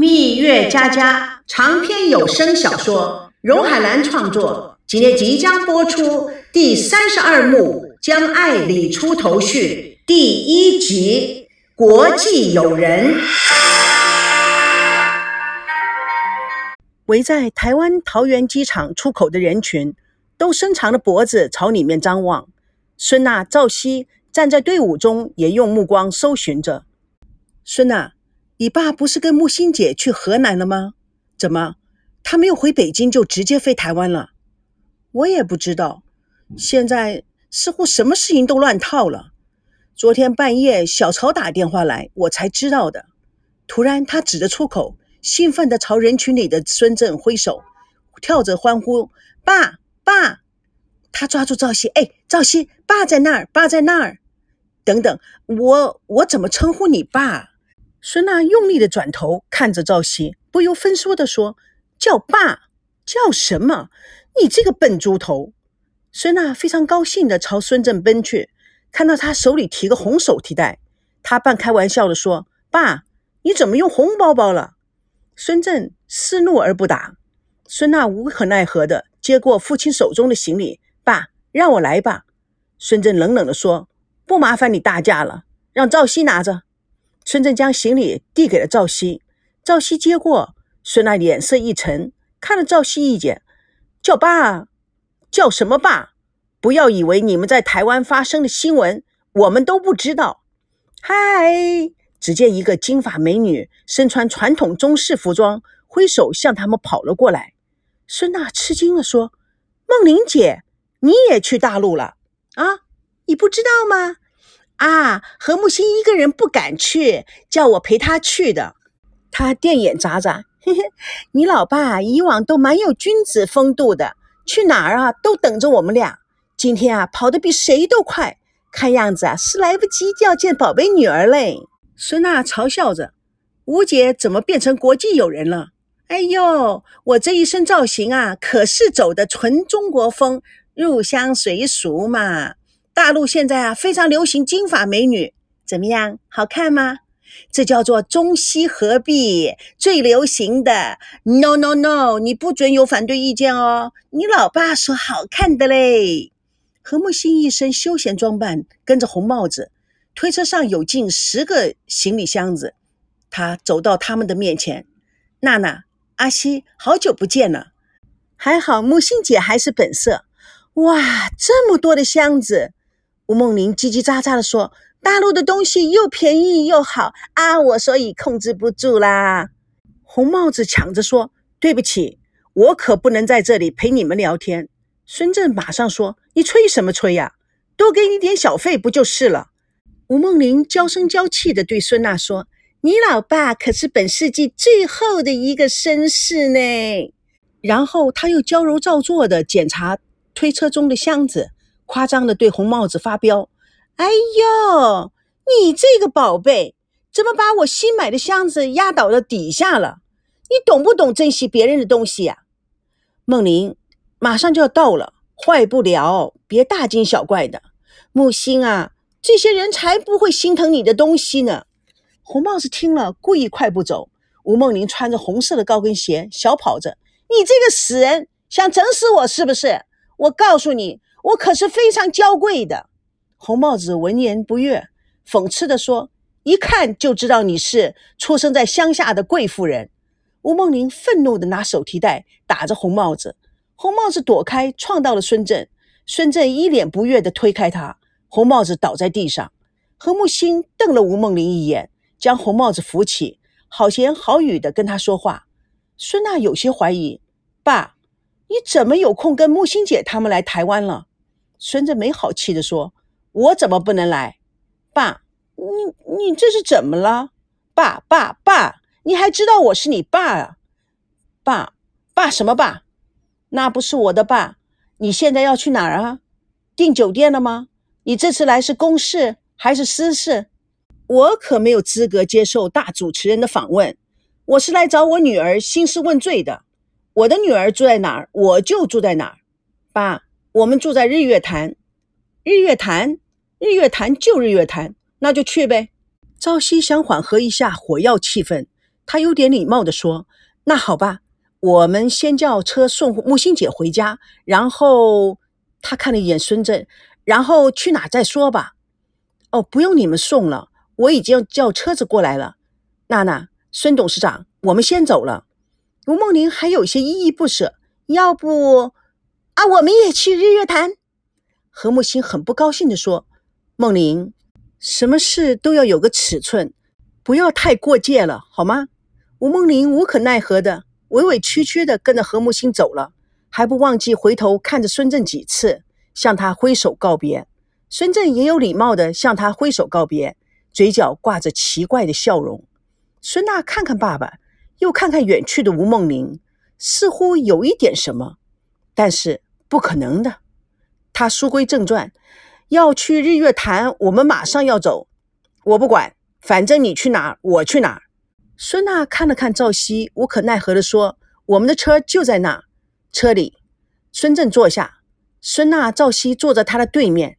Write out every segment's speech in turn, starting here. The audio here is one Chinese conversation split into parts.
蜜月佳佳长篇有声小说，荣海兰创作，今天即将播出第三十二幕《将爱理出头绪》第一集《国际友人》。围在台湾桃园机场出口的人群，都伸长了脖子朝里面张望。孙娜、赵熙站在队伍中，也用目光搜寻着。孙娜。你爸不是跟木心姐去河南了吗？怎么，他没有回北京就直接飞台湾了？我也不知道。现在似乎什么事情都乱套了。昨天半夜小曹打电话来，我才知道的。突然，他指着出口，兴奋地朝人群里的孙振挥手，跳着欢呼：“爸爸！”他抓住赵熙：“哎，赵熙，爸在那儿，爸在那儿。”等等，我我怎么称呼你爸？孙娜用力的转头看着赵熙，不由分说的说：“叫爸，叫什么？你这个笨猪头！”孙娜非常高兴的朝孙正奔去，看到他手里提个红手提袋，他半开玩笑的说：“爸，你怎么用红包包了？”孙正思怒而不答。孙娜无可奈何的接过父亲手中的行李：“爸，让我来吧。”孙正冷冷的说：“不麻烦你大驾了，让赵熙拿着。”孙正将行李递给了赵熙，赵熙接过，孙娜脸色一沉，看了赵熙一眼，叫爸，叫什么爸？不要以为你们在台湾发生的新闻，我们都不知道。嗨！只见一个金发美女，身穿传统中式服装，挥手向他们跑了过来。孙娜吃惊地说：“梦玲姐，你也去大陆了啊？你不知道吗？”啊，何木星一个人不敢去，叫我陪他去的。他电眼眨眨，嘿嘿，你老爸以往都蛮有君子风度的，去哪儿啊都等着我们俩。今天啊，跑得比谁都快，看样子啊是来不及要见宝贝女儿嘞。孙娜嘲笑着：“吴姐怎么变成国际友人了？哎呦，我这一身造型啊，可是走的纯中国风，入乡随俗嘛。”大陆现在啊非常流行金发美女，怎么样？好看吗？这叫做中西合璧，最流行的。No No No，你不准有反对意见哦。你老爸说好看的嘞。何木心一身休闲装扮，跟着红帽子，推车上有近十个行李箱子。他走到他们的面前，娜娜、阿西，好久不见了。还好木心姐还是本色。哇，这么多的箱子！吴梦玲叽叽喳喳地说：“大陆的东西又便宜又好啊，我所以控制不住啦。”红帽子抢着说：“对不起，我可不能在这里陪你们聊天。”孙正马上说：“你吹什么吹呀？多给你点小费不就是了？”吴梦玲娇声娇气地对孙娜说：“你老爸可是本世纪最后的一个绅士呢。”然后他又娇柔造作地检查推车中的箱子。夸张的对红帽子发飙：“哎呦，你这个宝贝，怎么把我新买的箱子压倒到底下了？你懂不懂珍惜别人的东西呀？”梦玲马上就要到了，坏不了，别大惊小怪的。木星啊，这些人才不会心疼你的东西呢。红帽子听了，故意快步走。吴梦玲穿着红色的高跟鞋，小跑着：“你这个死人，想整死我是不是？我告诉你。”我可是非常娇贵的。红帽子闻言不悦，讽刺地说：“一看就知道你是出生在乡下的贵妇人。”吴梦玲愤怒地拿手提袋打着红帽子，红帽子躲开，撞到了孙振。孙振一脸不悦地推开他，红帽子倒在地上。何木星瞪了吴梦玲一眼，将红帽子扶起，好言好语地跟他说话。孙娜有些怀疑：“爸，你怎么有空跟木星姐他们来台湾了？”孙子没好气地说：“我怎么不能来？爸，你你这是怎么了？爸爸爸，你还知道我是你爸啊？爸爸什么爸？那不是我的爸。你现在要去哪儿啊？订酒店了吗？你这次来是公事还是私事？我可没有资格接受大主持人的访问。我是来找我女儿兴师问罪的。我的女儿住在哪儿，我就住在哪儿。爸。”我们住在日月潭，日月潭，日月潭就日月潭，那就去呗。朝夕想缓和一下火药气氛，他有点礼貌地说：“那好吧，我们先叫车送木星姐回家，然后他看了一眼孙正，然后去哪再说吧。”哦，不用你们送了，我已经叫车子过来了。娜娜，孙董事长，我们先走了。吴梦玲还有些依依不舍，要不啊，我们也去日月潭。何木星很不高兴地说：“梦玲，什么事都要有个尺寸，不要太过界了，好吗？”吴梦玲无可奈何的委委屈屈的跟着何木星走了，还不忘记回头看着孙正几次，向他挥手告别。孙正也有礼貌的向他挥手告别，嘴角挂着奇怪的笑容。孙娜看看爸爸，又看看远去的吴梦玲，似乎有一点什么，但是不可能的。他书归正传，要去日月潭，我们马上要走。我不管，反正你去哪儿，我去哪儿。孙娜看了看赵熙，无可奈何地说：“我们的车就在那车里。”孙正坐下，孙娜、赵熙坐在他的对面。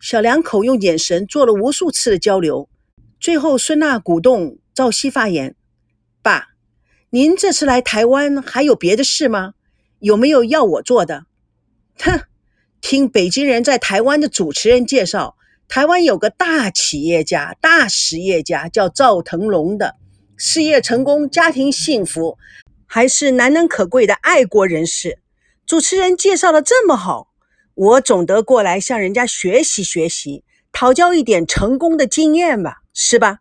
小两口用眼神做了无数次的交流，最后孙娜鼓动赵熙发言：“爸，您这次来台湾还有别的事吗？有没有要我做的？”哼，听北京人在台湾的主持人介绍，台湾有个大企业家、大实业家叫赵腾龙的，事业成功，家庭幸福，还是难能可贵的爱国人士。主持人介绍的这么好。我总得过来向人家学习学习，讨教一点成功的经验吧，是吧？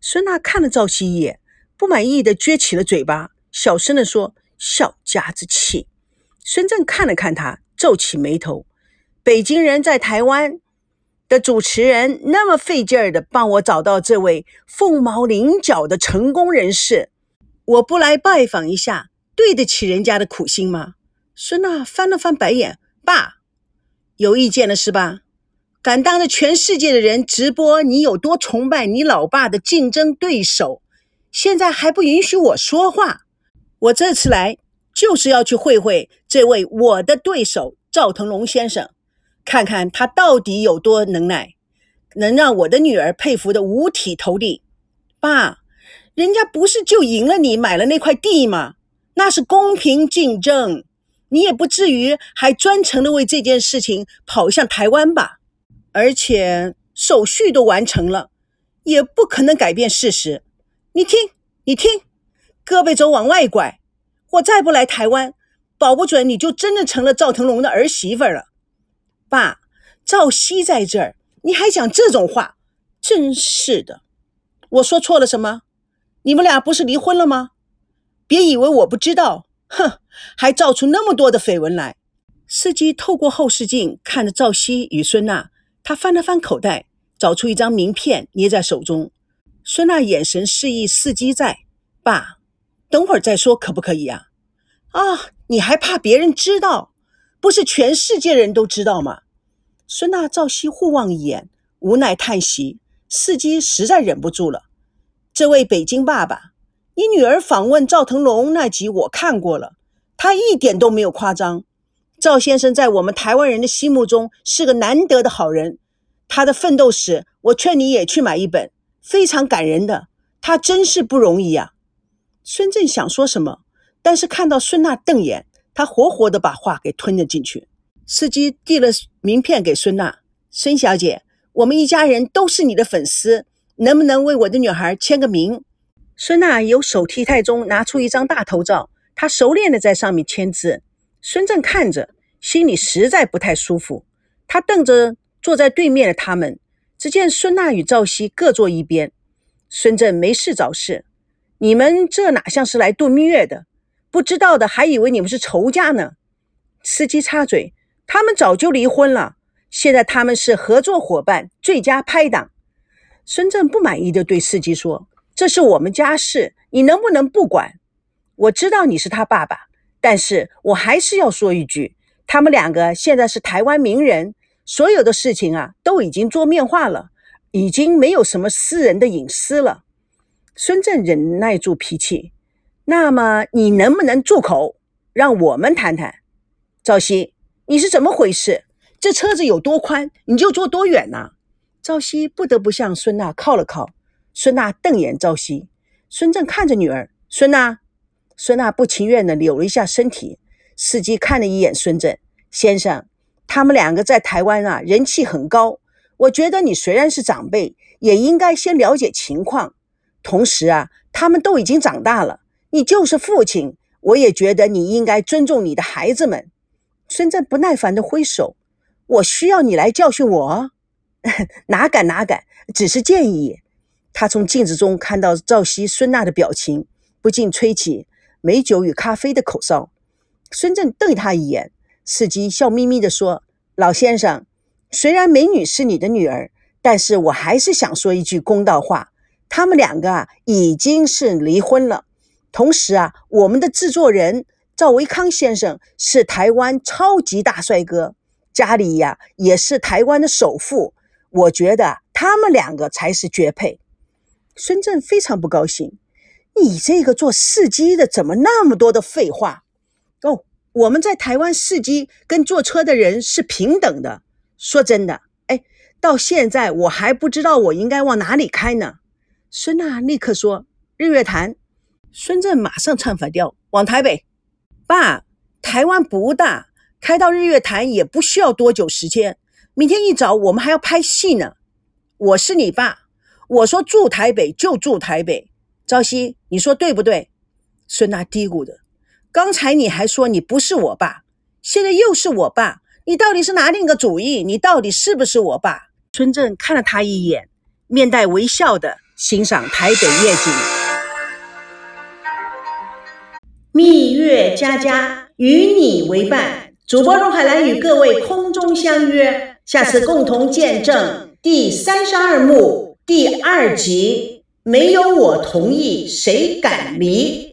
孙娜看了赵熙一眼，不满意的撅起了嘴巴，小声的说：“小家子气。”孙正看了看他，皱起眉头：“北京人在台湾的主持人那么费劲儿的帮我找到这位凤毛麟角的成功人士，我不来拜访一下，对得起人家的苦心吗？”孙娜翻了翻白眼：“爸。”有意见了是吧？敢当着全世界的人直播你有多崇拜你老爸的竞争对手，现在还不允许我说话？我这次来就是要去会会这位我的对手赵腾龙先生，看看他到底有多能耐，能让我的女儿佩服的五体投地。爸，人家不是就赢了你买了那块地吗？那是公平竞争。你也不至于还专程的为这件事情跑向台湾吧？而且手续都完成了，也不可能改变事实。你听，你听，胳膊肘往外拐，我再不来台湾，保不准你就真的成了赵腾龙的儿媳妇了。爸，赵熙在这儿，你还讲这种话，真是的。我说错了什么？你们俩不是离婚了吗？别以为我不知道。哼，还造出那么多的绯闻来。司机透过后视镜看着赵熙与孙娜，他翻了翻口袋，找出一张名片捏在手中。孙娜眼神示意司机在。爸，等会儿再说，可不可以啊？啊，你还怕别人知道？不是全世界人都知道吗？孙娜、赵熙互望一眼，无奈叹息。司机实在忍不住了。这位北京爸爸。你女儿访问赵腾龙那集我看过了，他一点都没有夸张。赵先生在我们台湾人的心目中是个难得的好人，他的奋斗史我劝你也去买一本，非常感人的。他真是不容易啊！孙正想说什么，但是看到孙娜瞪眼，他活活的把话给吞了进去。司机递了名片给孙娜：“孙小姐，我们一家人都是你的粉丝，能不能为我的女孩签个名？”孙娜由手提袋中拿出一张大头照，她熟练的在上面签字。孙正看着，心里实在不太舒服。他瞪着坐在对面的他们，只见孙娜与赵熙各坐一边。孙正没事找事，你们这哪像是来度蜜月的？不知道的还以为你们是仇家呢。司机插嘴：“他们早就离婚了，现在他们是合作伙伴，最佳拍档。”孙正不满意的对司机说。这是我们家事，你能不能不管？我知道你是他爸爸，但是我还是要说一句：他们两个现在是台湾名人，所有的事情啊都已经桌面化了，已经没有什么私人的隐私了。孙正忍耐住脾气，那么你能不能住口，让我们谈谈？赵熙，你是怎么回事？这车子有多宽，你就坐多远呐？赵熙不得不向孙娜靠了靠。孙娜瞪眼赵熙，孙正看着女儿，孙娜。孙娜不情愿地扭了一下身体。司机看了一眼孙正先生，他们两个在台湾啊人气很高。我觉得你虽然是长辈，也应该先了解情况。同时啊，他们都已经长大了，你就是父亲，我也觉得你应该尊重你的孩子们。孙正不耐烦地挥手：“我需要你来教训我？哪敢哪敢，只是建议。”他从镜子中看到赵熙、孙娜的表情，不禁吹起。美酒与咖啡的口哨，孙正瞪他一眼。司机笑眯眯地说：“老先生，虽然美女是你的女儿，但是我还是想说一句公道话。他们两个，已经是离婚了。同时啊，我们的制作人赵维康先生是台湾超级大帅哥，家里呀也是台湾的首富。我觉得他们两个才是绝配。”孙正非常不高兴。你这个做司机的怎么那么多的废话？哦，我们在台湾司机跟坐车的人是平等的。说真的，哎，到现在我还不知道我应该往哪里开呢。孙娜立刻说：“日月潭。”孙正马上唱反调：“往台北。”爸，台湾不大，开到日月潭也不需要多久时间。明天一早我们还要拍戏呢。我是你爸，我说住台北就住台北。朝夕，你说对不对？孙娜嘀咕的。刚才你还说你不是我爸，现在又是我爸，你到底是哪里个主意？你到底是不是我爸？孙正看了他一眼，面带微笑的欣赏台北夜景。蜜月佳佳与你为伴，主播荣海兰与各位空中相约，下次共同见证第三十二幕第二集。没有我同意，谁敢离？